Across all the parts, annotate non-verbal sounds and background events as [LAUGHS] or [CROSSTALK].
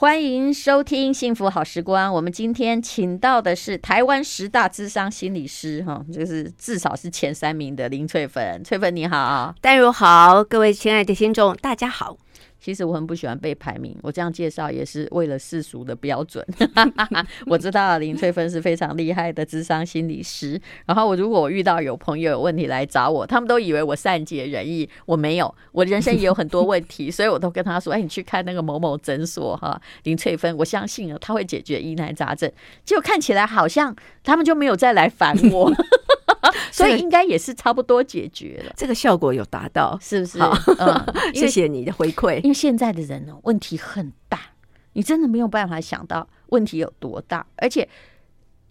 欢迎收听《幸福好时光》。我们今天请到的是台湾十大智商心理师，哈，就是至少是前三名的林翠芬。翠芬你好，戴如好，各位亲爱的听众，大家好。其实我很不喜欢被排名，我这样介绍也是为了世俗的标准。[LAUGHS] 我知道林翠芬是非常厉害的智商心理师，然后我如果我遇到有朋友有问题来找我，他们都以为我善解人意，我没有，我人生也有很多问题，所以我都跟他说：“哎，你去看那个某某诊所哈，林翠芬，我相信啊，他会解决疑难杂症。”结果看起来好像他们就没有再来烦我。[LAUGHS] [LAUGHS] 所以应该也是差不多解决了，这个效果有达到，是不是？嗯，[LAUGHS] 谢谢你的回馈。因为现在的人呢，问题很大，你真的没有办法想到问题有多大，而且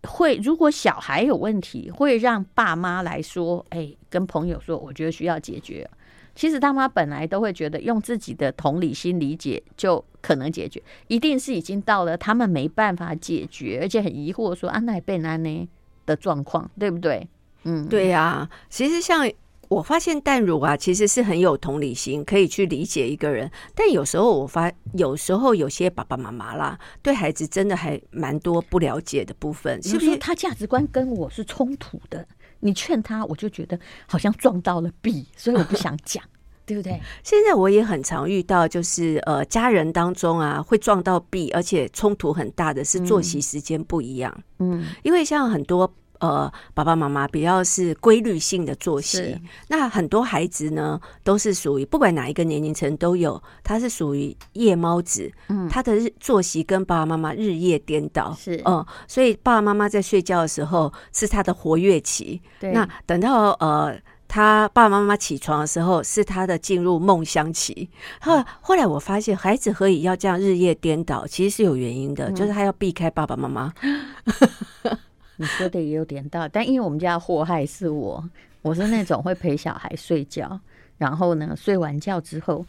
会如果小孩有问题，会让爸妈来说，哎，跟朋友说，我觉得需要解决。其实大妈本来都会觉得用自己的同理心理解就可能解决，一定是已经到了他们没办法解决，而且很疑惑说，安奈贝安呢的状况，对不对？嗯，对呀、啊，其实像我发现淡如啊，其实是很有同理心，可以去理解一个人。但有时候我发，有时候有些爸爸妈妈啦，对孩子真的还蛮多不了解的部分，是不是？他价值观跟我是冲突的，你劝他，我就觉得好像撞到了壁，所以我不想讲，对不对？[LAUGHS] 现在我也很常遇到，就是呃，家人当中啊，会撞到壁，而且冲突很大的是作息时间不一样。嗯，因为像很多。呃，爸爸妈妈比较是规律性的作息，那很多孩子呢都是属于不管哪一个年龄层都有，他是属于夜猫子，嗯，他的日作息跟爸爸妈妈日夜颠倒，是。嗯，所以爸爸妈妈在睡觉的时候是他的活跃期，对，那等到呃他爸爸妈妈起床的时候是他的进入梦乡期。后后来我发现孩子何以要这样日夜颠倒，其实是有原因的，就是他要避开爸爸妈妈。[LAUGHS] 你说的也有点道理，但因为我们家祸害是我，我是那种会陪小孩睡觉，然后呢，睡完觉之后，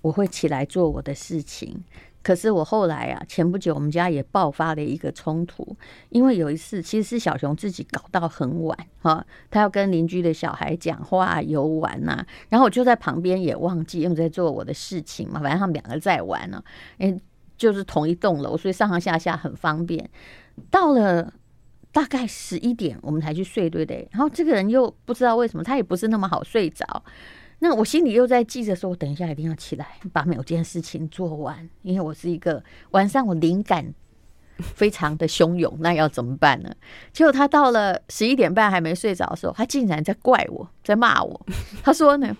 我会起来做我的事情。可是我后来啊，前不久我们家也爆发了一个冲突，因为有一次其实是小熊自己搞到很晚哈，他要跟邻居的小孩讲话游玩呐、啊，然后我就在旁边也忘记，因为在做我的事情嘛，反正他们两个在玩呢、啊，诶，就是同一栋楼，所以上上下下很方便。到了。大概十一点，我们才去睡，对不对？然后这个人又不知道为什么，他也不是那么好睡着。那我心里又在记着说，我等一下一定要起来把每件事情做完，因为我是一个晚上我灵感非常的汹涌，那要怎么办呢？结果他到了十一点半还没睡着的时候，他竟然在怪我，在骂我。他说呢，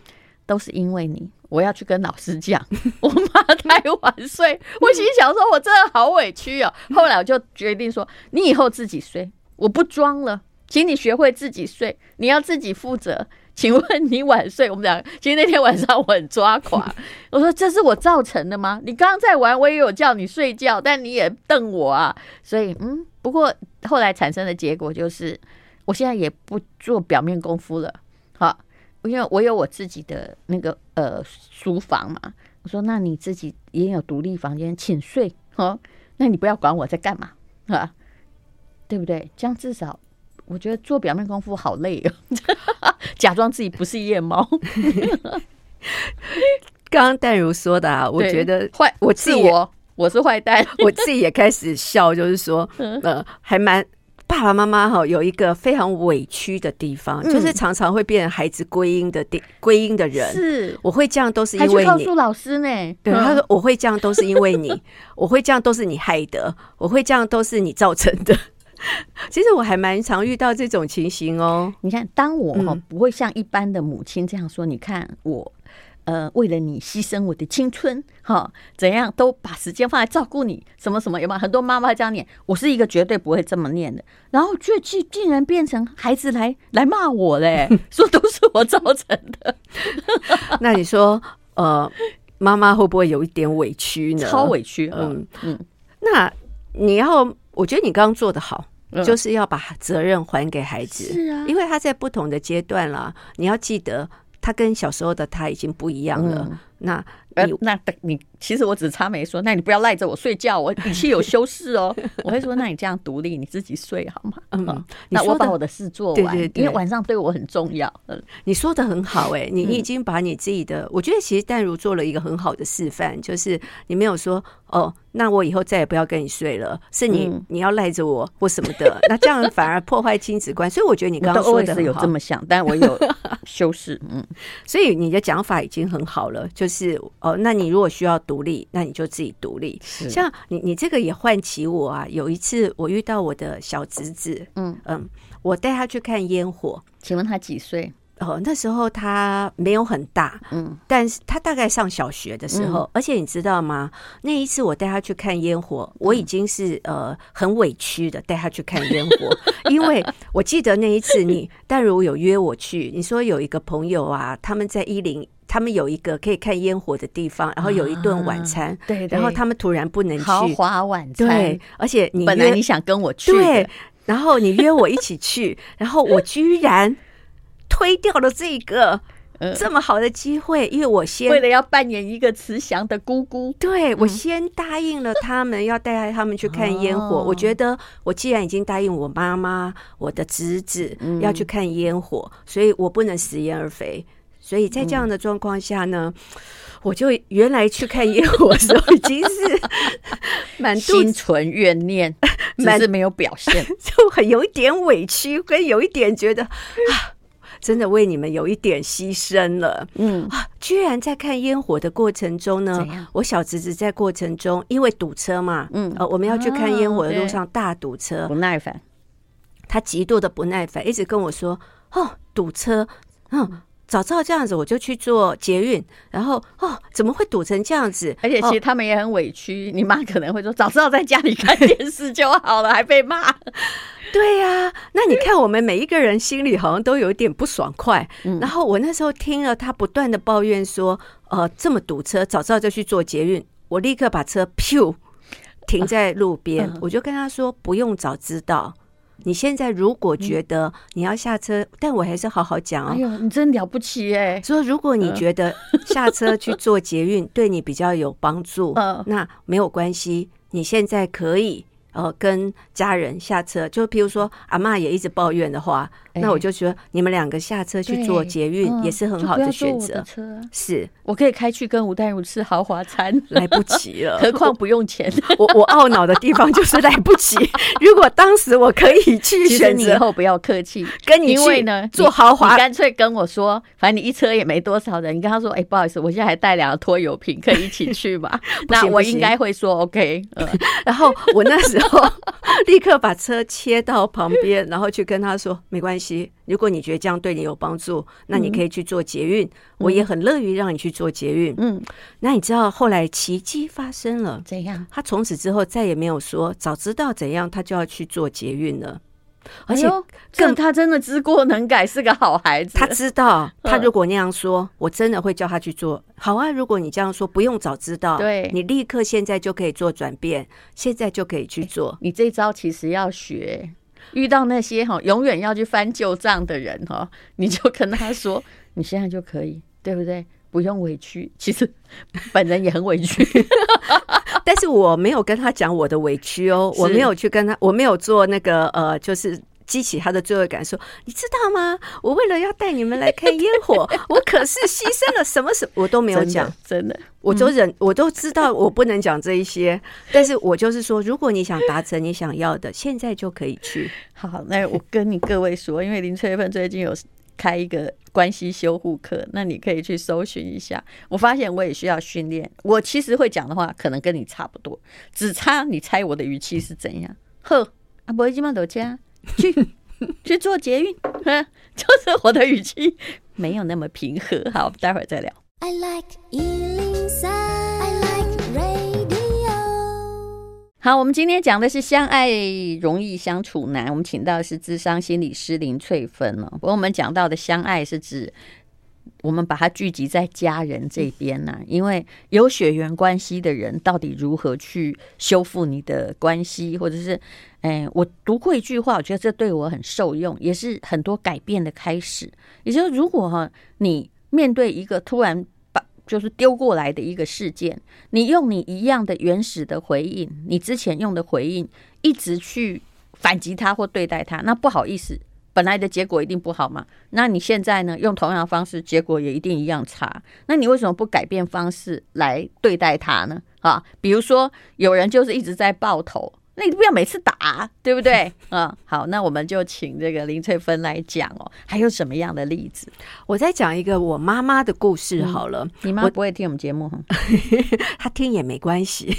都是因为你，我要去跟老师讲，[LAUGHS] 我妈太晚睡。我心想说，我真的好委屈哦。后来我就决定说，你以后自己睡。我不装了，请你学会自己睡，你要自己负责。[LAUGHS] 请问你晚睡，我们俩其实那天晚上我很抓狂。[LAUGHS] 我说，这是我造成的吗？你刚刚在玩，我也有叫你睡觉，但你也瞪我啊。所以嗯，不过后来产生的结果就是，我现在也不做表面功夫了。好，因为我有我自己的那个呃书房嘛。我说，那你自己也有独立房间，请睡。好，那你不要管我在干嘛啊。对不对？这样至少，我觉得做表面功夫好累哦，[LAUGHS] 假装自己不是夜猫。刚刚淡如说的啊，我觉得坏，我自我我是坏蛋，[LAUGHS] 我自己也开始笑，就是说，[LAUGHS] 呃，还蛮爸爸妈妈哈有一个非常委屈的地方，就是常常会变成孩子归因的地归因的人。是，我会这样都是因为你。告诉老师呢？对，他说我会这样都是因为你，我会这样都是你害的，我会这样都是你造成的。[LAUGHS] 其实我还蛮常遇到这种情形哦。你看，当我哈不会像一般的母亲这样说，你看我，呃，为了你牺牲我的青春，哈，怎样都把时间放来照顾你，什么什么有没有？很多妈妈这样念，我是一个绝对不会这么念的。然后却竟竟然变成孩子来来骂我嘞，[LAUGHS] 说都是我造成的。那你说，呃，妈妈会不会有一点委屈呢？超委屈，嗯嗯。那你要，我觉得你刚刚做的好。就是要把责任还给孩子，是啊，因为他在不同的阶段了。你要记得，他跟小时候的他已经不一样了。那呃，那你其实我只差没说，那你不要赖着我睡觉，我语气有修饰哦。[LAUGHS] 我会说，那你这样独立，你自己睡好吗？嗯，那我把我的事做完，对对对，因为晚上对我很重要。嗯，你说的很好，哎，你已经把你自己的，我觉得其实淡如做了一个很好的示范，就是你没有说哦。那我以后再也不要跟你睡了，是你、嗯、你要赖着我或什么的，那这样反而破坏亲子观。所以我觉得你刚刚说的有这么想，但我有修饰，嗯，[LAUGHS] 所以你的讲法已经很好了，就是哦，那你如果需要独立，那你就自己独立。像你你这个也唤起我啊，有一次我遇到我的小侄子，嗯嗯，我带他去看烟火，请问他几岁？哦，那时候他没有很大，嗯，但是他大概上小学的时候，嗯、而且你知道吗？那一次我带他去看烟火，我已经是呃很委屈的带他去看烟火，[LAUGHS] 因为我记得那一次你淡如有约我去，你说有一个朋友啊，他们在一零，他们有一个可以看烟火的地方，然后有一顿晚餐，啊、对，对，然后他们突然不能去豪华晚餐，对，而且你本来你想跟我去，对，然后你约我一起去，然后我居然。推掉了这个这么好的机会，因为我先为了要扮演一个慈祥的姑姑，对，我先答应了他们要带他们去看烟火。我觉得我既然已经答应我妈妈、我的侄子要去看烟火，所以我不能食言而肥。所以在这样的状况下呢，我就原来去看烟火的时候已经是 [LAUGHS] 满心存怨念，[LAUGHS] 只是没有表现，[LAUGHS] 就很有一点委屈，跟有一点觉得啊。真的为你们有一点牺牲了，嗯。啊，居然在看烟火的过程中呢，我小侄子在过程中因为堵车嘛，嗯，呃，我们要去看烟火的路上大堵车，不耐烦，他极度的不耐烦，一直跟我说，哦，堵车，嗯。早知道这样子，我就去做捷运。然后哦，怎么会堵成这样子？而且其实他们也很委屈。哦、你妈可能会说：“早知道在家里看电视就好了，还被骂。”对呀、啊，那你看，我们每一个人心里好像都有一点不爽快。嗯、然后我那时候听了他不断的抱怨说：“呃，这么堵车，早知道就去做捷运。”我立刻把车咻停在路边，啊、我就跟他说：“不用早知道。”你现在如果觉得你要下车，嗯、但我还是好好讲哦。哎呦，你真了不起哎！说如果你觉得下车去做捷运 [LAUGHS] 对你比较有帮助，嗯、那没有关系，你现在可以。呃，跟家人下车，就譬如说阿妈也一直抱怨的话，那我就说你们两个下车去坐捷运也是很好的选择。是我可以开去跟吴淡如吃豪华餐，来不及了，[LAUGHS] 何况不用钱。我我懊恼的地方就是来不及。如果当时我可以去选择，以后不要客气，跟你去呢坐豪华，干脆跟我说，反正你一车也没多少人，你跟他说，哎，不好意思，我现在还带两个拖油瓶，可以一起去吗？[LAUGHS] 那我应该会说 OK。然后我那时候。[LAUGHS] 立刻把车切到旁边，然后去跟他说：“没关系，如果你觉得这样对你有帮助，那你可以去做捷运，嗯、我也很乐于让你去做捷运。”嗯，那你知道后来奇迹发生了，怎样？他从此之后再也没有说早知道怎样，他就要去做捷运了。而且，更他真的知过能改，是个好孩子。他知道，[LAUGHS] 他如果那样说，我真的会叫他去做。好啊，如果你这样说，不用早知道，对，你立刻现在就可以做转变，现在就可以去做。你这招其实要学，遇到那些哈永远要去翻旧账的人哈，[LAUGHS] 你就跟他说，[LAUGHS] 你现在就可以，对不对？不用委屈。[LAUGHS] 其实本人也很委屈，但是我没有跟他讲我的委屈哦，我没有去跟他，我没有做那个呃，就是。激起他的罪恶感，说：“你知道吗？我为了要带你们来看烟火，[LAUGHS] 我可是牺牲了什么什么，我都没有讲。真的，我都忍，我都知道我不能讲这一些，但是我就是说，如果你想达成你想要的，现在就可以去。好，那我跟你各位说，因为林翠芬最近有开一个关系修护课，那你可以去搜寻一下。我发现我也需要训练。我其实会讲的话，可能跟你差不多，只差你猜我的语气是怎样。呵，啊，不会这么多家。”去去做捷运，就是我的语气没有那么平和。好，待会儿再聊。I like 103, I like radio。好，我们今天讲的是相爱容易相处难。我们请到的是智商心理师林翠芬了。不过我们讲到的相爱是指。我们把它聚集在家人这边呢、啊，因为有血缘关系的人，到底如何去修复你的关系，或者是，哎，我读过一句话，我觉得这对我很受用，也是很多改变的开始。也就是，如果哈，你面对一个突然把就是丢过来的一个事件，你用你一样的原始的回应，你之前用的回应，一直去反击他或对待他，那不好意思，本来的结果一定不好嘛。那你现在呢，用同样的方式，结果也一定一样差。那你为什么不改变方式来对待他呢？啊，比如说有人就是一直在爆头。那你不要每次打啊，对不对？[LAUGHS] 嗯，好，那我们就请这个林翠芬来讲哦。还有什么样的例子？我再讲一个我妈妈的故事好了。嗯、你妈不会听我们节目哈？[LAUGHS] 她听也没关系。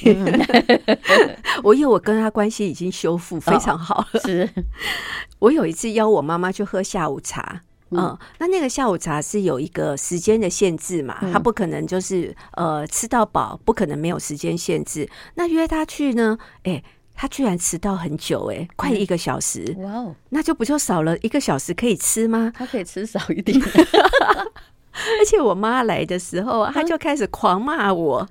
[LAUGHS] 我因为我跟她关系已经修复非常好了。是我有一次邀我妈妈去喝下午茶。嗯，那那个下午茶是有一个时间的限制嘛？她不可能就是呃吃到饱，不可能没有时间限制。那约她去呢？哎、欸。他居然迟到很久，欸，哎，快一个小时！哇哦，那就不就少了一个小时可以吃吗？他可以吃少一点。[LAUGHS] 而且我妈来的时候，她就开始狂骂我。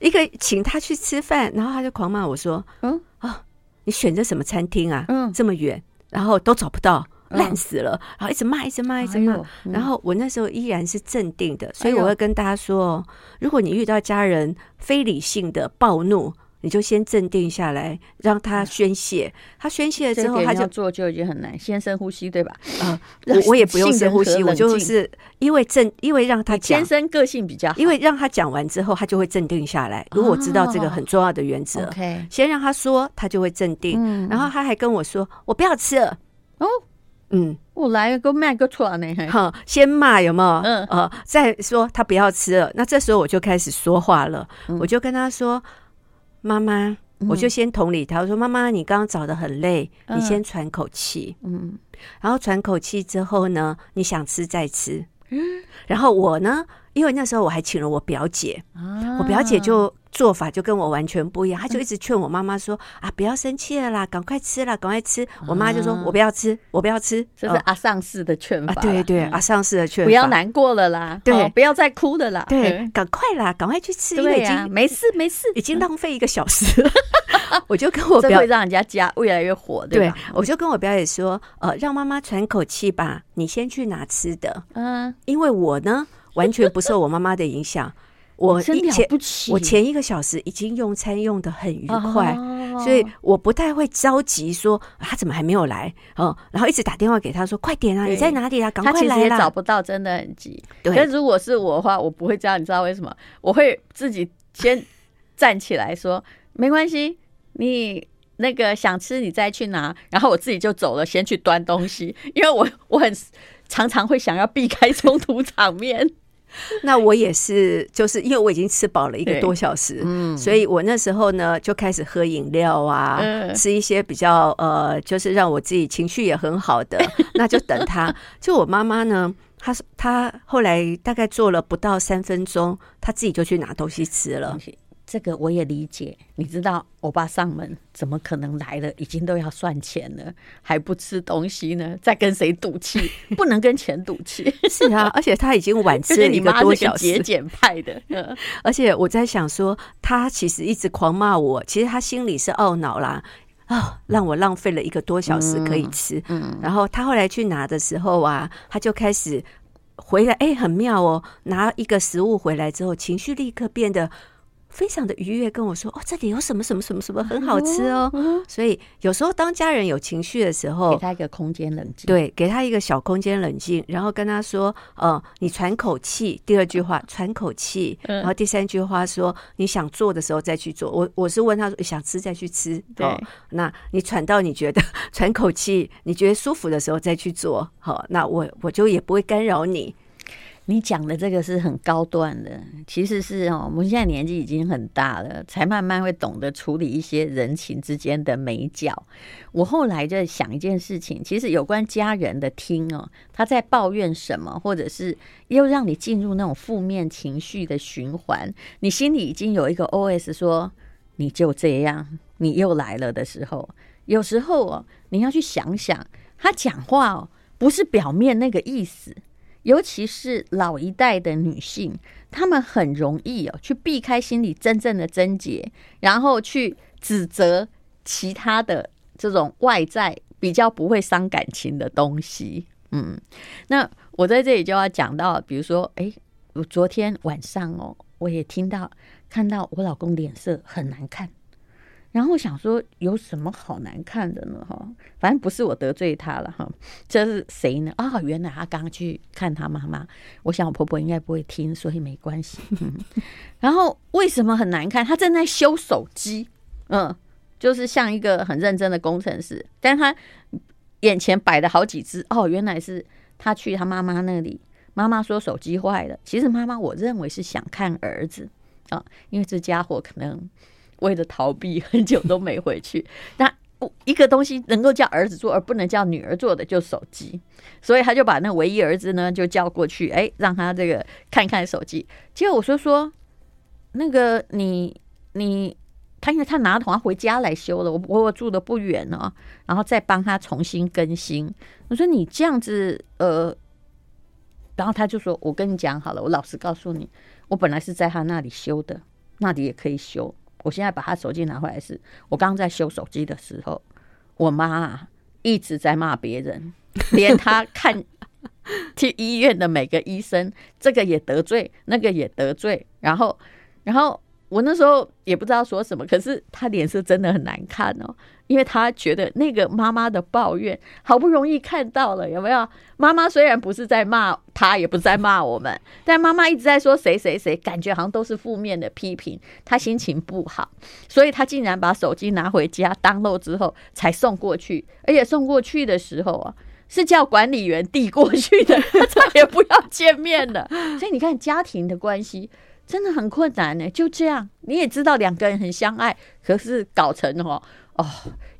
一个请他去吃饭，然后他就狂骂我说：“嗯啊，你选择什么餐厅啊？嗯，这么远，然后都找不到，烂死了。”然后一直骂，一直骂，一直骂。然后我那时候依然是镇定的，所以我会跟大家说：如果你遇到家人非理性的暴怒，你就先镇定下来，让他宣泄。他宣泄了之后，他就做就已经很难。先深呼吸，对吧？啊，我我也不用深呼吸，我就是因为镇，因为让他讲。先生个性比较好，因为让他讲完之后，他就会镇定下来。如果我知道这个很重要的原则，OK，先让他说，他就会镇定。然后他还跟我说：“我不要吃了。”哦，嗯，我来个卖个错呢。哈，先骂有没有？嗯呃，再说他不要吃了。那这时候我就开始说话了，我就跟他说。妈妈，我就先同理他，我说：“妈妈，你刚刚找的很累，你先喘口气。嗯，然后喘口气之后呢，你想吃再吃。嗯，然后我呢，因为那时候我还请了我表姐，我表姐就。”做法就跟我完全不一样，她就一直劝我妈妈说：“啊，不要生气了啦，赶快吃啦，赶快吃。”我妈就说：“我不要吃，我不要吃。”这是阿上式的劝法。对对，阿上式的劝法。不要难过了啦，对，不要再哭了啦，对，赶快啦，赶快去吃，因为已经没事没事，已经浪费一个小时了。[LAUGHS] 我就跟我表，这会让人家家越来越火，对吧？我就跟我表姐说：“呃，让妈妈喘口气吧，你先去拿吃的。”嗯，因为我呢，完全不受我妈妈的影响。[LAUGHS] 我前我前一个小时已经用餐用的很愉快，所以我不太会着急说他怎么还没有来哦，然后一直打电话给他说快点啊，你在哪里啊？赶快来啦！找不到，真的很急。对，可是如果是我的话，我不会这样，你知道为什么？我会自己先站起来说没关系，你那个想吃你再去拿，然后我自己就走了，先去端东西，因为我我很常常会想要避开冲突场面。[LAUGHS] 那我也是，就是因为我已经吃饱了一个多小时，嗯，所以我那时候呢就开始喝饮料啊，嗯、吃一些比较呃，就是让我自己情绪也很好的，[LAUGHS] 那就等他。就我妈妈呢，她她后来大概做了不到三分钟，她自己就去拿东西吃了。这个我也理解，你知道，欧巴上门怎么可能来了，已经都要算钱了，还不吃东西呢？在跟谁赌气？[LAUGHS] 不能跟钱赌气。是啊，而且他已经晚吃 [LAUGHS] 了一个多小时，节俭派的。[LAUGHS] 而且我在想说，他其实一直狂骂我，其实他心里是懊恼啦，啊、哦，让我浪费了一个多小时可以吃。嗯，然后他后来去拿的时候啊，他就开始回来，哎，很妙哦，拿一个食物回来之后，情绪立刻变得。非常的愉悦，跟我说：“哦，这里有什么什么什么什么很好吃哦。”所以有时候当家人有情绪的时候，给他一个空间冷静，对，给他一个小空间冷静，然后跟他说：“呃，你喘口气。”第二句话，喘口气。然后第三句话说：“你想做的时候再去做。”我我是问他说：“想吃再去吃。”对，那你喘到你觉得 [LAUGHS] 喘口气，你觉得舒服的时候再去做。好，那我我就也不会干扰你。你讲的这个是很高端的，其实是哦，我们现在年纪已经很大了，才慢慢会懂得处理一些人情之间的美角。我后来在想一件事情，其实有关家人的听哦，他在抱怨什么，或者是又让你进入那种负面情绪的循环，你心里已经有一个 OS 说你就这样，你又来了的时候，有时候哦，你要去想想，他讲话哦，不是表面那个意思。尤其是老一代的女性，她们很容易哦，去避开心里真正的症结，然后去指责其他的这种外在比较不会伤感情的东西。嗯，那我在这里就要讲到，比如说，哎，我昨天晚上哦，我也听到看到我老公脸色很难看。然后想说，有什么好难看的呢？哈，反正不是我得罪他了哈。这是谁呢？啊、哦，原来他刚去看他妈妈。我想我婆婆应该不会听，所以没关系。[LAUGHS] 然后为什么很难看？他正在修手机，嗯，就是像一个很认真的工程师。但他眼前摆了好几只，哦，原来是他去他妈妈那里。妈妈说手机坏了，其实妈妈我认为是想看儿子啊，因为这家伙可能。为了逃避，很久都没回去。[LAUGHS] 那一个东西能够叫儿子做，而不能叫女儿做的，就手机。所以他就把那唯一儿子呢，就叫过去，哎，让他这个看看手机。结果我说说，那个你你，他因为他拿他回家来修了，我我住的不远哦，然后再帮他重新更新。我说你这样子，呃，然后他就说，我跟你讲好了，我老实告诉你，我本来是在他那里修的，那里也可以修。我现在把他手机拿回来是，我刚刚在修手机的时候，我妈一直在骂别人，连他看去医院的每个医生，这个也得罪，那个也得罪，然后，然后。我那时候也不知道说什么，可是他脸色真的很难看哦，因为他觉得那个妈妈的抱怨好不容易看到了，有没有？妈妈虽然不是在骂他，也不是在骂我们，但妈妈一直在说谁谁谁，感觉好像都是负面的批评，他心情不好，所以他竟然把手机拿回家当漏之后才送过去，而且送过去的时候啊，是叫管理员递过去的，[LAUGHS] 他再也不要见面了。[LAUGHS] 所以你看家庭的关系。真的很困难呢，就这样，你也知道两个人很相爱，可是搞成哦哦，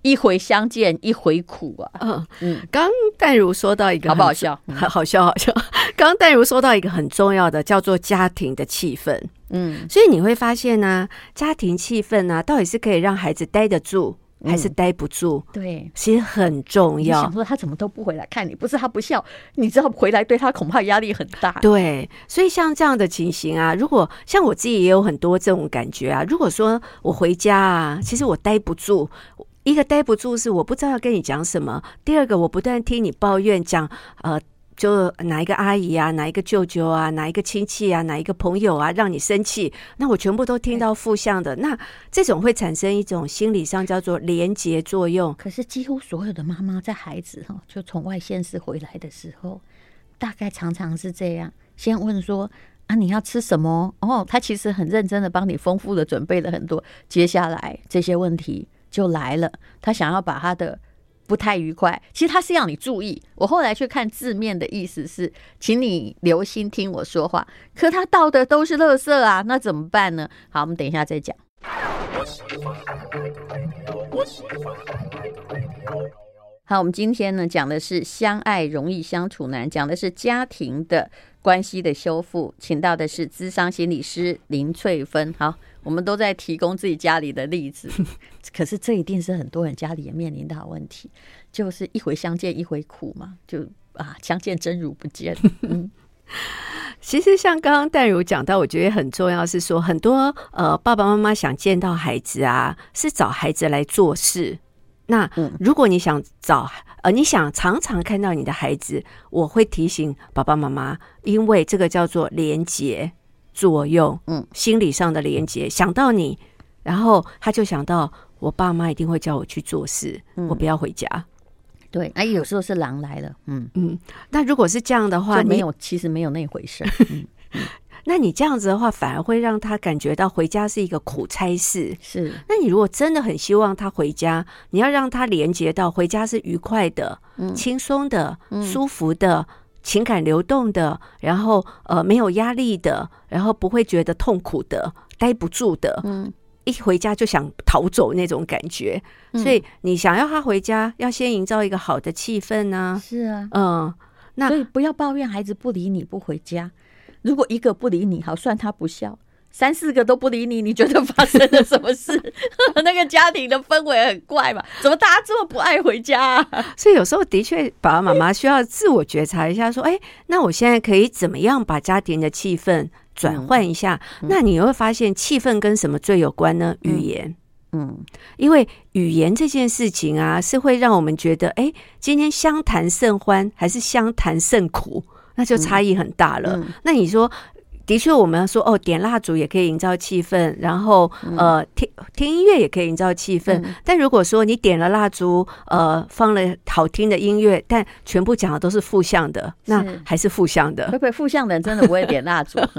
一回相见一回苦啊。嗯嗯，刚淡如说到一个好不好笑？好笑好笑。[LAUGHS] 刚淡如说到一个很重要的，叫做家庭的气氛。嗯，所以你会发现呢、啊，家庭气氛呢、啊，到底是可以让孩子待得住。还是待不住，嗯、对，其实很重要。想说他怎么都不回来看你，不是他不笑，你知道回来对他恐怕压力很大。对，所以像这样的情形啊，如果像我自己也有很多这种感觉啊。如果说我回家啊，其实我待不住，一个待不住是我不知道要跟你讲什么，第二个我不断听你抱怨讲呃。就哪一个阿姨啊，哪一个舅舅啊，哪一个亲戚啊，哪一个朋友啊，让你生气，那我全部都听到负向的，那这种会产生一种心理上叫做连结作用。可是几乎所有的妈妈在孩子哈，就从外县市回来的时候，大概常常是这样，先问说啊，你要吃什么？哦，他其实很认真的帮你丰富的准备了很多，接下来这些问题就来了，他想要把他的。不太愉快，其实他是要你注意。我后来去看字面的意思是，请你留心听我说话。可他倒的都是垃圾啊，那怎么办呢？好，我们等一下再讲。好，我们今天呢讲的是相爱容易相处难，讲的是家庭的关系的修复，请到的是资商心理师林翠芬。好。我们都在提供自己家里的例子，[LAUGHS] 可是这一定是很多人家里也面临到的问题，就是一回相见一回苦嘛，就啊相见真如不见。[LAUGHS] 嗯，其实像刚刚淡如讲到，我觉得很重要是说，很多呃爸爸妈妈想见到孩子啊，是找孩子来做事。那如果你想找呃你想常常看到你的孩子，我会提醒爸爸妈妈，因为这个叫做连结。作用，嗯，心理上的连接，想到你，然后他就想到我爸妈一定会叫我去做事，嗯、我不要回家。对，哎，有时候是狼来了，嗯嗯。那如果是这样的话，没有，其实没有那回事。[LAUGHS] 那你这样子的话，反而会让他感觉到回家是一个苦差事。是，那你如果真的很希望他回家，你要让他连接到回家是愉快的、嗯、轻松的、嗯、舒服的。情感流动的，然后呃没有压力的，然后不会觉得痛苦的、待不住的，嗯，一回家就想逃走那种感觉。嗯、所以你想要他回家，要先营造一个好的气氛呢、啊。是啊，嗯，那所以不要抱怨孩子不理你不回家。如果一个不理你，好算他不孝。三四个都不理你，你觉得发生了什么事？[LAUGHS] 那个家庭的氛围很怪嘛？怎么大家这么不爱回家啊？[LAUGHS] 所以有时候的确，爸爸妈妈需要自我觉察一下，说：“哎，那我现在可以怎么样把家庭的气氛转换一下？”那你会发现，气氛跟什么最有关呢？语言。嗯，因为语言这件事情啊，是会让我们觉得，哎，今天相谈甚欢还是相谈甚苦，那就差异很大了。那你说？的确，我们要说哦，点蜡烛也可以营造气氛，然后呃，听听音乐也可以营造气氛。嗯、但如果说你点了蜡烛，呃，放了好听的音乐，但全部讲的都是负向的，那还是负向的。会不会负向的人真的不会点蜡烛？[LAUGHS]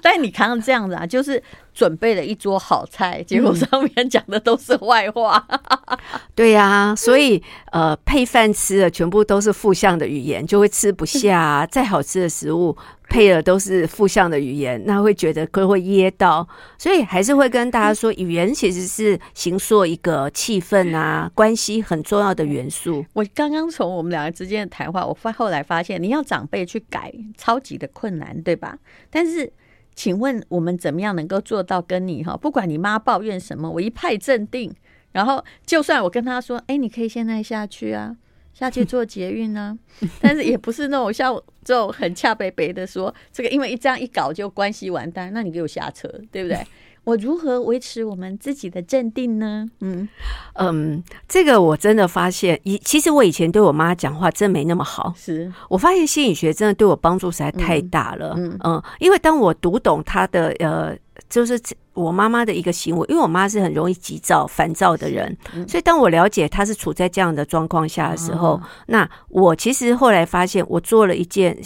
但你看这样子啊，就是准备了一桌好菜，结果上面讲的都是坏话。嗯、[LAUGHS] 对呀、啊，所以呃，配饭吃的全部都是负向的语言，就会吃不下、啊。再好吃的食物配的都是负向的语言，那会觉得会会噎到。所以还是会跟大家说，语言其实是形塑一个气氛啊，关系很重要的元素。我刚刚从我们两个之间的谈话，我发后来发现，你要长辈去改，超级的困难，对吧？但是。请问我们怎么样能够做到跟你哈？不管你妈抱怨什么，我一派镇定。然后就算我跟她说：“哎，你可以现在下去啊，下去做捷运啊。[LAUGHS] ”但是也不是那种像这种很恰北北的说这个，因为一这样一搞就关系完蛋。那你给我下车，对不对？[LAUGHS] 我如何维持我们自己的镇定呢？嗯嗯，这个我真的发现，以其实我以前对我妈讲话真没那么好。是我发现心理学真的对我帮助实在太大了。嗯嗯，因为当我读懂她的呃，就是我妈妈的一个行为，因为我妈是很容易急躁、烦躁的人，嗯、所以当我了解她是处在这样的状况下的时候，哦、那我其实后来发现，我做了一件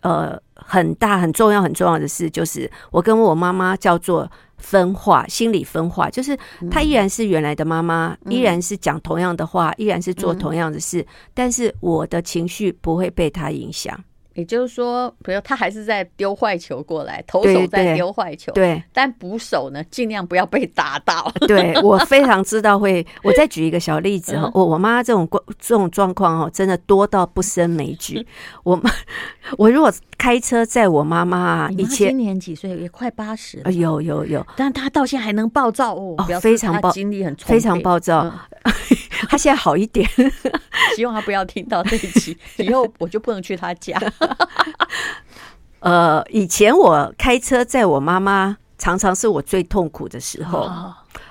呃很大、很重要、很重要的事，就是我跟我妈妈叫做。分化，心理分化，就是她依然是原来的妈妈，嗯、依然是讲同样的话，依然是做同样的事，嗯、但是我的情绪不会被她影响。也就是说，比如他还是在丢坏球过来，投手在丢坏球，对，对，但捕手呢，尽量不要被打到。对，[LAUGHS] 我非常知道会。我再举一个小例子哈，我我妈这种这种状况哦，真的多到不胜枚举。[LAUGHS] 我妈，[LAUGHS] 我如果开车载我妈妈，以前今年几岁？也快八十了。有有有，但她到现在还能暴躁哦，非常暴，精力很非常暴躁。她现在好一点，希望她不要听到这一集，以后我就不能去她家。[LAUGHS] 呃，以前我开车载我妈妈，常常是我最痛苦的时候，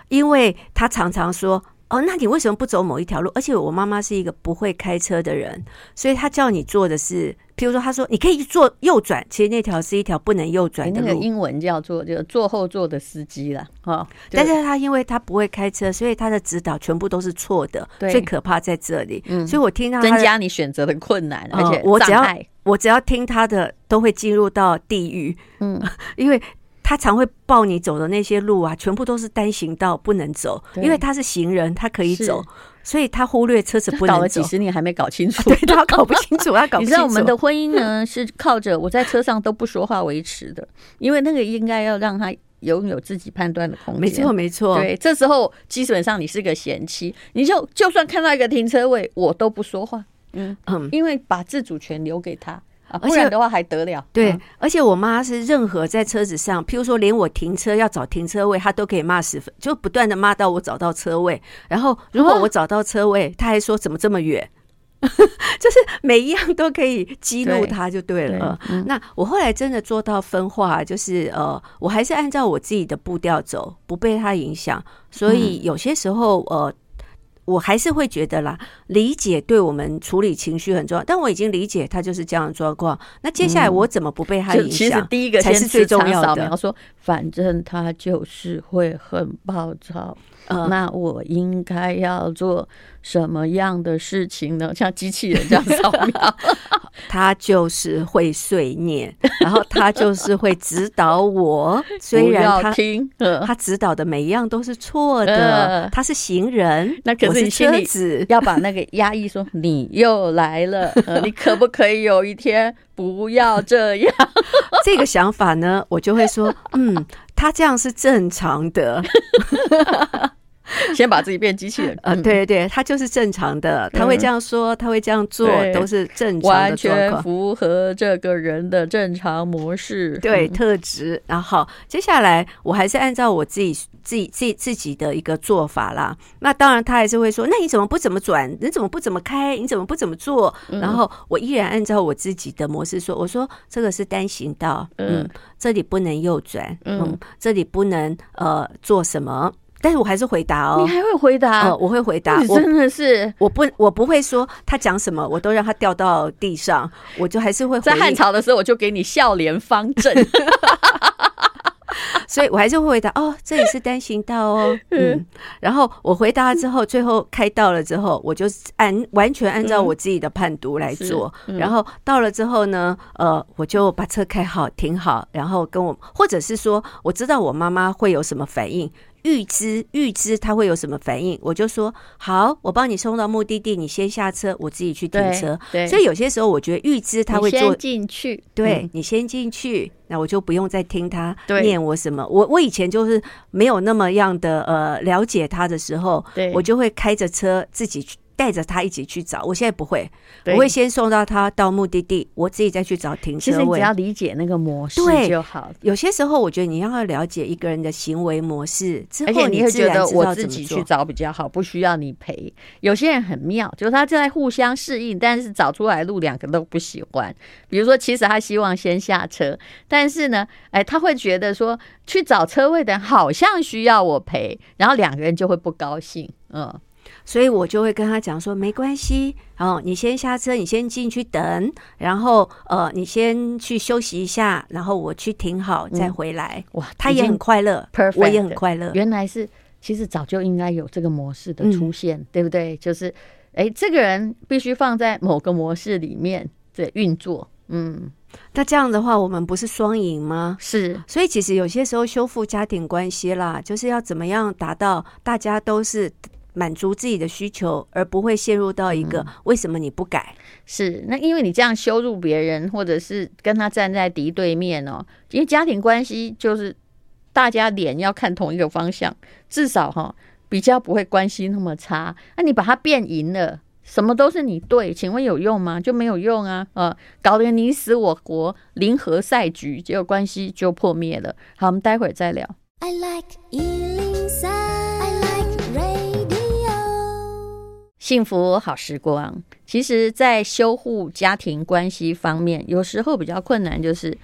因为她常常说：“哦，那你为什么不走某一条路？”而且我妈妈是一个不会开车的人，所以她叫你做的是，譬如说，她说你可以做右转，其实那条是一条不能右转的路。那个英文叫做就坐后座的司机了，哦。但是她因为她不会开车，所以她的指导全部都是错的。最可怕在这里。嗯，所以我听到增加你选择的困难，而且我只要。我只要听他的，都会进入到地狱。嗯，[LAUGHS] 因为他常会抱你走的那些路啊，全部都是单行道，不能走。对因为他是行人，他可以走，所以他忽略车子不能走。搞了几十年还没搞清楚，[LAUGHS] 啊、对他搞不清楚，[LAUGHS] 他搞不清楚。你知道我们的婚姻呢，是靠着我在车上都不说话维持的，因为那个应该要让他拥有自己判断的空间。没错，没错。对，这时候基本上你是个贤妻，你就就算看到一个停车位，我都不说话。嗯嗯，因为把自主权留给他啊，不然的话还得了？对，而且我妈是任何在车子上，譬如说连我停车要找停车位，她都可以骂十分，就不断的骂到我找到车位。然后如果我找到车位，她还说怎么这么远，[LAUGHS] 就是每一样都可以激怒她就对了。那我后来真的做到分化，就是呃，我还是按照我自己的步调走，不被她影响。所以有些时候呃。我还是会觉得啦，理解对我们处理情绪很重要。但我已经理解他就是这样的状况，那接下来我怎么不被他影响？其实第一个才是最重要的。说，反正他就是会很暴躁。Uh, 那我应该要做什么样的事情呢？[LAUGHS] 像机器人这样扫描，[LAUGHS] 他就是会碎念，然后他就是会指导我。[LAUGHS] 虽然他听，他指导的每一样都是错的。他是行人，那可是你心里要把那个压抑说，你又来了，你可不可以有一天不要这样？这个想法呢，我就会说，嗯。他这样是正常的，[LAUGHS] 先把自己变机器人。[LAUGHS] 呃，对对对，他就是正常的，他会这样说，他会这样做，都是正常的，完全符合这个人的正常模式，对特质。然后接下来，我还是按照我自己自己自己自己的一个做法啦。那当然，他还是会说，那你怎么不怎么转？你怎么不怎么开？你怎么不怎么做？然后我依然按照我自己的模式说，我说这个是单行道，嗯。这里不能右转，嗯，这里不能呃做什么，但是我还是回答哦。你还会回答？呃、我会回答。我真的是，我不，我不会说他讲什么，我都让他掉到地上，我就还是会在汉朝的时候，我就给你笑脸方正。[LAUGHS] 所以我还是会回答哦，这里是单行道哦，嗯，然后我回答了之后，最后开到了之后，我就按完全按照我自己的判读来做，然后到了之后呢，呃，我就把车开好停好，然后跟我或者是说，我知道我妈妈会有什么反应。预知预知他会有什么反应，我就说好，我帮你送到目的地，你先下车，我自己去停车。对，对，所以有些时候我觉得预知他会做进去，对、嗯、你先进去，那我就不用再听他念我什么。我我以前就是没有那么样的呃了解他的时候，对我就会开着车自己去。带着他一起去找，我现在不会，我会先送到他到目的地，我自己再去找停车位。其实你只要理解那个模式就好。有些时候，我觉得你要了解一个人的行为模式之后，你会觉得我自己去找比较好，不需要你陪。有些人很妙，就是他正在互相适应，但是找出来路两个都不喜欢。比如说，其实他希望先下车，但是呢，哎，他会觉得说去找车位的人好像需要我陪，然后两个人就会不高兴。嗯。所以我就会跟他讲说，没关系，哦，你先下车，你先进去等，然后呃，你先去休息一下，然后我去停好再回来。哇，他也很快乐，，perfect, 我也很快乐。原来是，其实早就应该有这个模式的出现，嗯、对不对？就是，哎，这个人必须放在某个模式里面在运作。嗯，那这样的话，我们不是双赢吗？是，所以其实有些时候修复家庭关系啦，就是要怎么样达到大家都是。满足自己的需求，而不会陷入到一个为什么你不改？嗯、是那因为你这样羞辱别人，或者是跟他站在敌对面哦。因为家庭关系就是大家脸要看同一个方向，至少哈、哦、比较不会关系那么差。那你把它变赢了，什么都是你对，请问有用吗？就没有用啊！呃，搞得你死我活，零和赛局，结果关系就破灭了。好，我们待会儿再聊。I like 幸福好时光，其实，在修护家庭关系方面，有时候比较困难，就是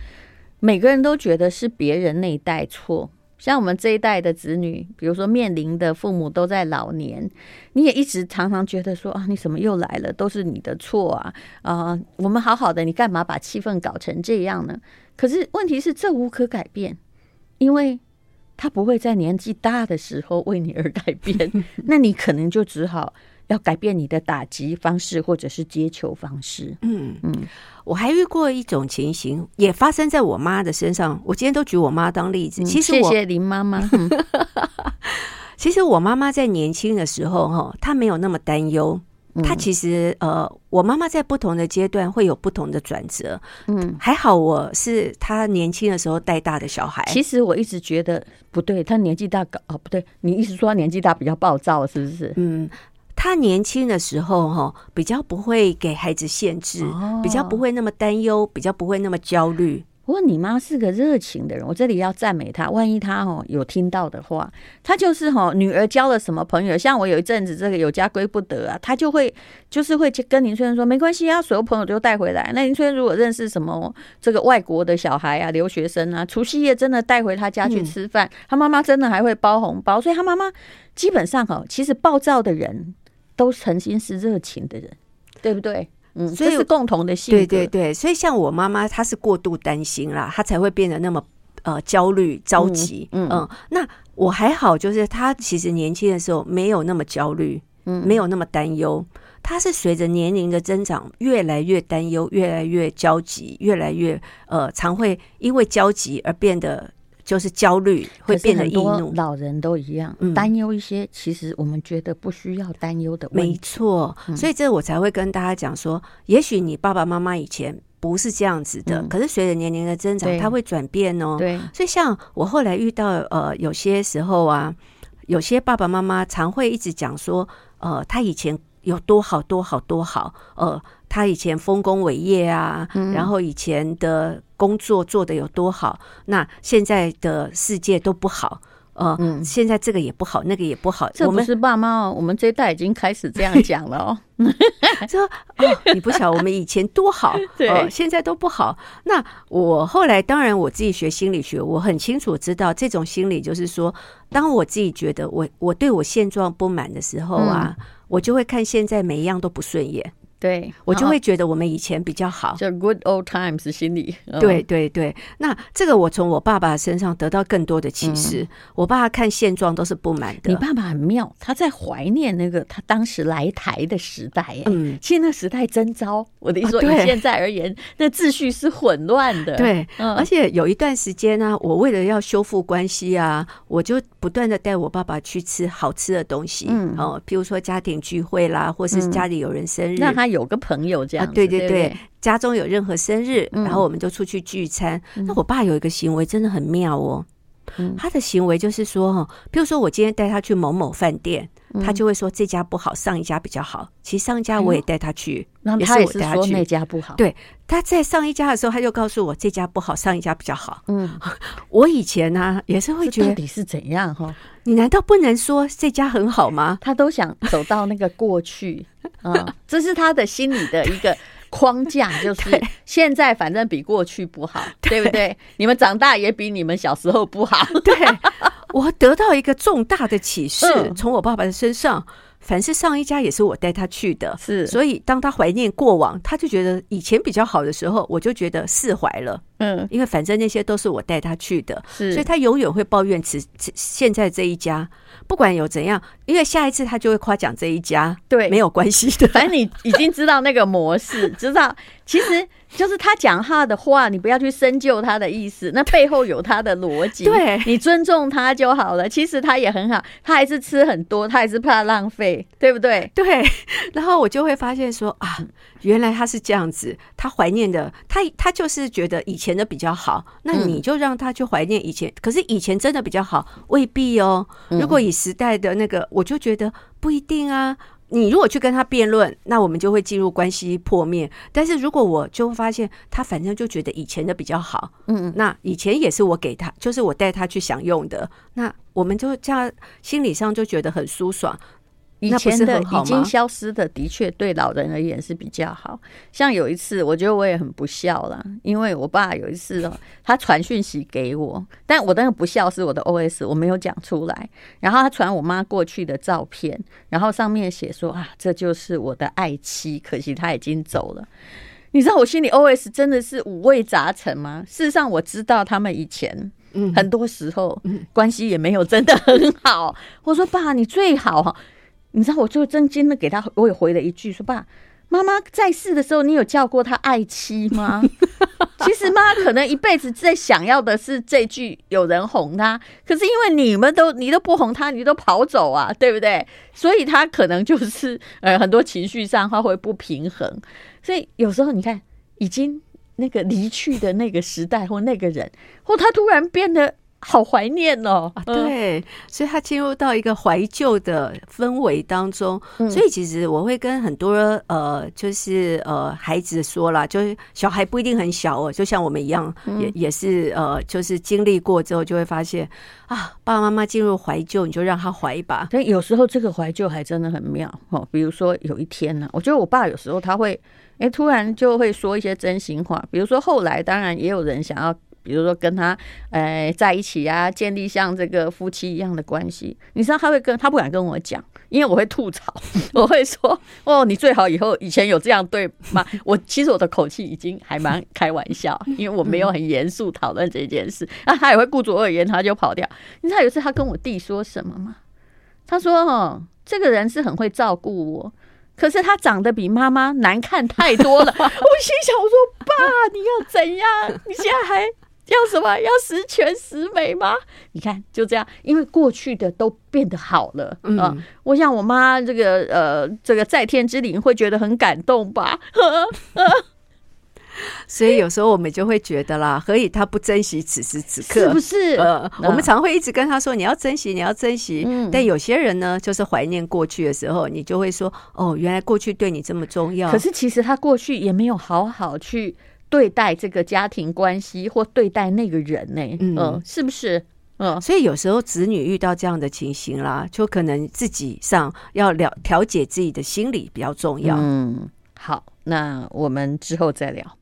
每个人都觉得是别人那一代错。像我们这一代的子女，比如说面临的父母都在老年，你也一直常常觉得说啊，你怎么又来了？都是你的错啊！啊，我们好好的，你干嘛把气氛搞成这样呢？可是问题是，这无可改变，因为他不会在年纪大的时候为你而改变，[LAUGHS] 那你可能就只好。要改变你的打击方式，或者是接球方式。嗯嗯，我还遇过一种情形，也发生在我妈的身上。我今天都举我妈当例子。其实我，谢谢林妈妈。[LAUGHS] 其实我妈妈在年轻的时候，哈，她没有那么担忧。她其实，呃，我妈妈在不同的阶段会有不同的转折。嗯，还好我是她年轻的时候带大的小孩。其实我一直觉得不对，她年纪大搞哦，不对，你一直说她年纪大比较暴躁，是不是？嗯。他年轻的时候，哈，比较不会给孩子限制，比较不会那么担忧，比较不会那么焦虑。不过你妈是个热情的人，我这里要赞美她。万一她哦有听到的话，她就是哈女儿交了什么朋友，像我有一阵子这个有家归不得啊，她就会就是会跟林春说没关系啊，所有朋友都带回来。那林春如果认识什么这个外国的小孩啊、留学生啊，除夕夜真的带回他家去吃饭，他妈妈真的还会包红包，所以他妈妈基本上哈，其实暴躁的人。都曾经是热情的人，对不对？嗯，所以这是共同的性格。对对对，所以像我妈妈，她是过度担心啦，她才会变得那么呃焦虑、着急。嗯，嗯，那我还好，就是她其实年轻的时候没有那么焦虑，嗯，没有那么担忧。她是随着年龄的增长，越来越担忧，越来越焦急，越来越呃，常会因为焦急而变得。就是焦虑会变得易怒，老人都一样，嗯担忧一些其实我们觉得不需要担忧的问题。没错，所以这我才会跟大家讲说，也许你爸爸妈妈以前不是这样子的，可是随着年龄的增长，他会转变哦。对，所以像我后来遇到呃，有些时候啊，有些爸爸妈妈常会一直讲说，呃，他以前有多好多好多好，呃。他以前丰功伟业啊，然后以前的工作做的有多好，那现在的世界都不好。呃，嗯，现在这个也不好，那个也不好。这不是爸妈哦，我们这一代已经开始这样讲了哦。[LAUGHS] 说哦，你不晓得我们以前多好，[LAUGHS] 对、呃，现在都不好。那我后来当然我自己学心理学，我很清楚知道这种心理就是说，当我自己觉得我我对我现状不满的时候啊，嗯、我就会看现在每一样都不顺眼。对，我就会觉得我们以前比较好，叫 good old times 心理。对对对，那这个我从我爸爸身上得到更多的启示。嗯、我爸爸看现状都是不满的。你爸爸很妙，他在怀念那个他当时来台的时代。嗯，其实那时代真糟。我的意思说，以现在而言，那秩序是混乱的。对，嗯、而且有一段时间呢、啊，我为了要修复关系啊，我就不断的带我爸爸去吃好吃的东西。嗯，哦，譬如说家庭聚会啦，或是家里有人生日，那、嗯、他。有个朋友这样、啊，对对对，对？对，家中有任何生日，嗯、然后我们就出去聚餐。嗯、那我爸有一个行为真的很妙哦，嗯、他的行为就是说，哈，比如说我今天带他去某某饭店。他就会说这家不好，上一家比较好。其实上一家我也带他去，也是说那家不好。对，他在上一家的时候，他就告诉我这家不好，上一家比较好。嗯，[LAUGHS] 我以前呢也是会觉得到底是怎样哈？你难道不能说这家很好吗？他都想走到那个过去 [LAUGHS] 啊，这是他的心里的一个框架，就是现在反正比过去不好，[LAUGHS] 对不对？你们长大也比你们小时候不好，[LAUGHS] 对。我得到一个重大的启示，[LAUGHS] 从我爸爸的身上。凡是上一家也是我带他去的，是，所以当他怀念过往，他就觉得以前比较好的时候，我就觉得释怀了。嗯，因为反正那些都是我带他去的，是，所以他永远会抱怨此此现在这一家，不管有怎样，因为下一次他就会夸奖这一家，对，没有关系的。反正你已经知道那个模式，知道其实就是他讲他的话，你不要去深究他的意思，那背后有他的逻辑，对，你尊重他就好了。其实他也很好，他还是吃很多，他还是怕浪费。对不对？对，然后我就会发现说啊，原来他是这样子，他怀念的，他他就是觉得以前的比较好，那你就让他去怀念以前。可是以前真的比较好，未必哦。如果以时代的那个，我就觉得不一定啊。你如果去跟他辩论，那我们就会进入关系破灭。但是如果我就发现他反正就觉得以前的比较好，嗯，那以前也是我给他，就是我带他去享用的，那我们就这样心理上就觉得很舒爽。以前的已经消失的，的确对老人而言是比较好。像有一次，我觉得我也很不孝了，因为我爸有一次哦，他传讯息给我，但我那个不孝是我的 OS，我没有讲出来。然后他传我妈过去的照片，然后上面写说啊，这就是我的爱妻，可惜他已经走了。你知道我心里 OS 真的是五味杂陈吗？事实上，我知道他们以前嗯很多时候关系也没有真的很好。我说爸，你最好。你知道，我就真惊的给他，我也回了一句说：“爸，妈妈在世的时候，你有叫过他爱妻吗？” [LAUGHS] 其实妈可能一辈子在想要的是这句有人哄她，可是因为你们都你都不哄她，你都跑走啊，对不对？所以她可能就是呃很多情绪上她会不平衡。所以有时候你看，已经那个离去的那个时代或那个人，或他突然变得。好怀念哦，啊、对，所以他进入到一个怀旧的氛围当中。嗯、所以其实我会跟很多呃，就是呃孩子说啦，就是小孩不一定很小哦，就像我们一样，嗯、也也是呃，就是经历过之后就会发现啊，爸爸妈妈进入怀旧，你就让他怀吧。所以有时候这个怀旧还真的很妙哦。比如说有一天呢，我觉得我爸有时候他会哎、欸，突然就会说一些真心话。比如说后来，当然也有人想要。比如说跟他呃在一起啊，建立像这个夫妻一样的关系，你知道他会跟他不敢跟我讲，因为我会吐槽，[LAUGHS] 我会说哦，你最好以后以前有这样对吗？我其实我的口气已经还蛮开玩笑，因为我没有很严肃讨论这件事，那他也会顾左而言他就跑掉。你知道有一次他跟我弟说什么吗？他说哦，这个人是很会照顾我，可是他长得比妈妈难看太多了。我心想我说爸，你要怎样？你现在还。要什么？要十全十美吗？你看，就这样，因为过去的都变得好了啊。嗯、我想我妈这个呃，这个在天之灵会觉得很感动吧。[LAUGHS] 所以有时候我们就会觉得啦，何以他不珍惜此时此刻？是不是？呃，我们常会一直跟他说，你要珍惜，你要珍惜。嗯、但有些人呢，就是怀念过去的时候，你就会说，哦，原来过去对你这么重要。可是其实他过去也没有好好去。对待这个家庭关系或对待那个人呢？嗯，是不是？嗯，所以有时候子女遇到这样的情形啦，就可能自己上要了调节自己的心理比较重要。嗯，好，那我们之后再聊。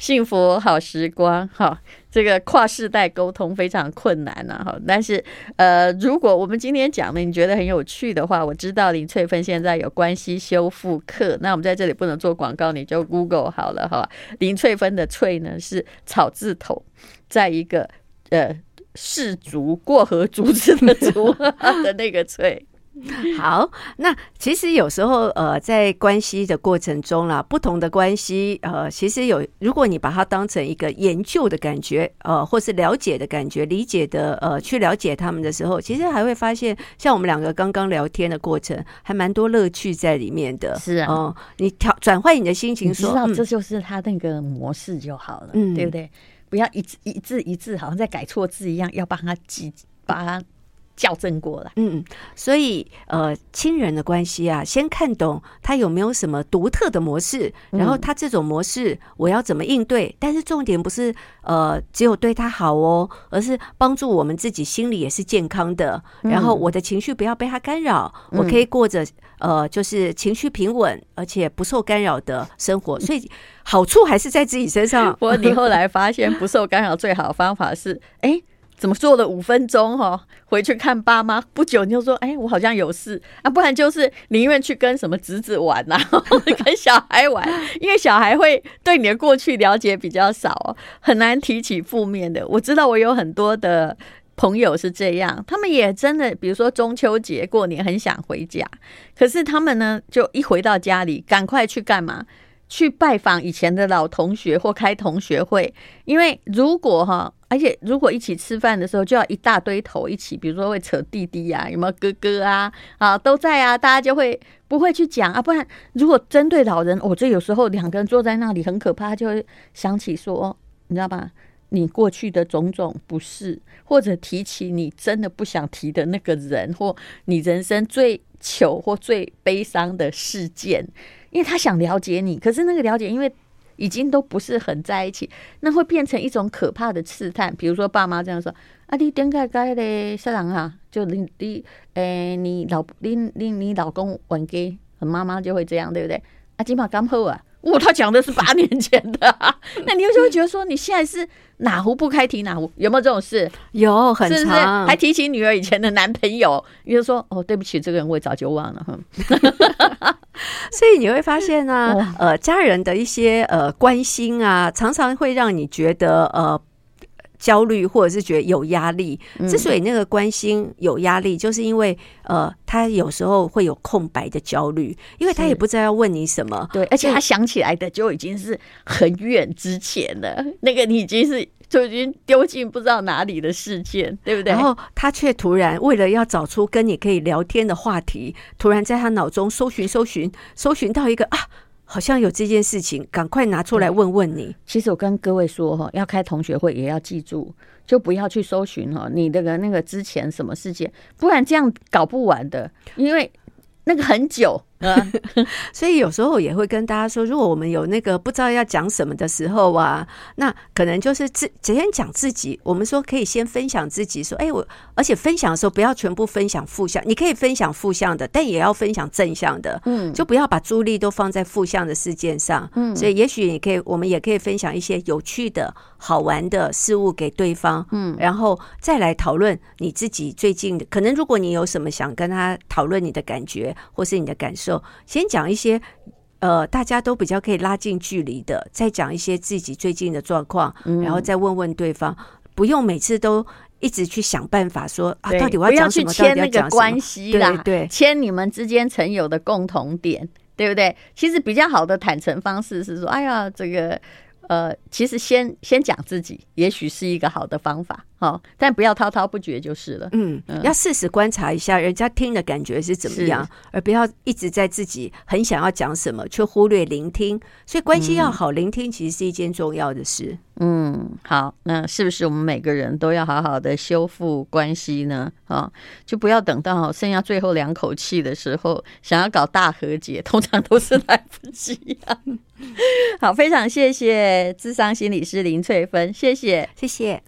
幸福好时光，哈，这个跨世代沟通非常困难呐，哈。但是，呃，如果我们今天讲的你觉得很有趣的话，我知道林翠芬现在有关系修复课，那我们在这里不能做广告，你就 Google 好了，哈。林翠芬的翠呢是草字头，在一个呃氏族过河卒子的族 [LAUGHS] 的那个翠。[LAUGHS] 好，那其实有时候呃，在关系的过程中啦，不同的关系呃，其实有，如果你把它当成一个研究的感觉，呃，或是了解的感觉、理解的呃，去了解他们的时候，其实还会发现，像我们两个刚刚聊天的过程，还蛮多乐趣在里面的。是啊，呃、你调转换你的心情说，说知道这就是他那个模式就好了，嗯，对不对？不要一字一字一字，好像在改错字一样，要帮他记，把它。校正过来，嗯，所以呃，亲人的关系啊，先看懂他有没有什么独特的模式，然后他这种模式我要怎么应对？但是重点不是呃，只有对他好哦，而是帮助我们自己心里也是健康的，然后我的情绪不要被他干扰，我可以过着呃，就是情绪平稳而且不受干扰的生活。所以好处还是在自己身上。不过你后来发现不受干扰最好的方法是，哎。怎么做了五分钟哈？回去看爸妈，不久你就说：“哎，我好像有事啊！”不然就是宁愿去跟什么侄子玩呐、啊，[LAUGHS] 跟小孩玩，因为小孩会对你的过去了解比较少，很难提起负面的。我知道我有很多的朋友是这样，他们也真的，比如说中秋节过年很想回家，可是他们呢，就一回到家里，赶快去干嘛？去拜访以前的老同学或开同学会，因为如果哈，而且如果一起吃饭的时候，就要一大堆头一起，比如说会扯弟弟啊，有没有哥哥啊，啊都在啊，大家就会不会去讲啊，不然如果针对老人，我、这有时候两个人坐在那里很可怕，就会想起说，你知道吧？你过去的种种不是，或者提起你真的不想提的那个人，或你人生最糗或最悲伤的事件。因为他想了解你，可是那个了解，因为已经都不是很在一起，那会变成一种可怕的刺探。比如说爸妈这样说：“啊，你点解该的杀人哈？就你你诶、欸，你老你你你老公玩 gay，妈妈就会这样，对不对？啊，今嘛刚后啊。”哇，他讲的是八年前的，啊，那你有时候会觉得说，你现在是哪壶不开提哪壶，有没有这种事？有，很长，是不是还提起女儿以前的男朋友，你就说哦，对不起，这个人我也早就忘了。所以你会发现呢，啊，呃，家人的一些呃关心啊，常常会让你觉得呃。焦虑或者是觉得有压力，之所以那个关心有压力，就是因为呃，他有时候会有空白的焦虑，因为他也不知道要问你什么。对，而且他想起来的就已经是很远之前了，那个你已经是就已经丢进不知道哪里的事件，对不对？然后他却突然为了要找出跟你可以聊天的话题，突然在他脑中搜寻、搜寻、搜寻到一个啊。好像有这件事情，赶快拿出来问问你。其实我跟各位说哈，要开同学会也要记住，就不要去搜寻哈，你那个那个之前什么事件，不然这样搞不完的，因为那个很久。嗯，[LAUGHS] 所以有时候也会跟大家说，如果我们有那个不知道要讲什么的时候啊，那可能就是自先讲自己。我们说可以先分享自己，说，哎，我而且分享的时候不要全部分享负向，你可以分享负向的，但也要分享正向的。嗯，就不要把注意力都放在负向的事件上。嗯，所以也许你可以，我们也可以分享一些有趣的好玩的事物给对方。嗯，然后再来讨论你自己最近的，可能如果你有什么想跟他讨论你的感觉或是你的感受。先讲一些，呃，大家都比较可以拉近距离的，再讲一些自己最近的状况，然后再问问对方，不用每次都一直去想办法说啊，到底我要讲什么？不要去牵那个关系啦，对，牵你们之间曾有的共同点，对不对？其实比较好的坦诚方式是说，哎呀，这个。呃，其实先先讲自己，也许是一个好的方法，哦，但不要滔滔不绝就是了。嗯，嗯，要适时观察一下人家听的感觉是怎么样，而不要一直在自己很想要讲什么，却忽略聆听。所以关系要好，聆听其实是一件重要的事。嗯，好，那是不是我们每个人都要好好的修复关系呢？啊，就不要等到剩下最后两口气的时候，想要搞大和解，[LAUGHS] 通常都是来不及啊。[LAUGHS] 好，非常谢谢智商心理师林翠芬，谢谢，谢谢。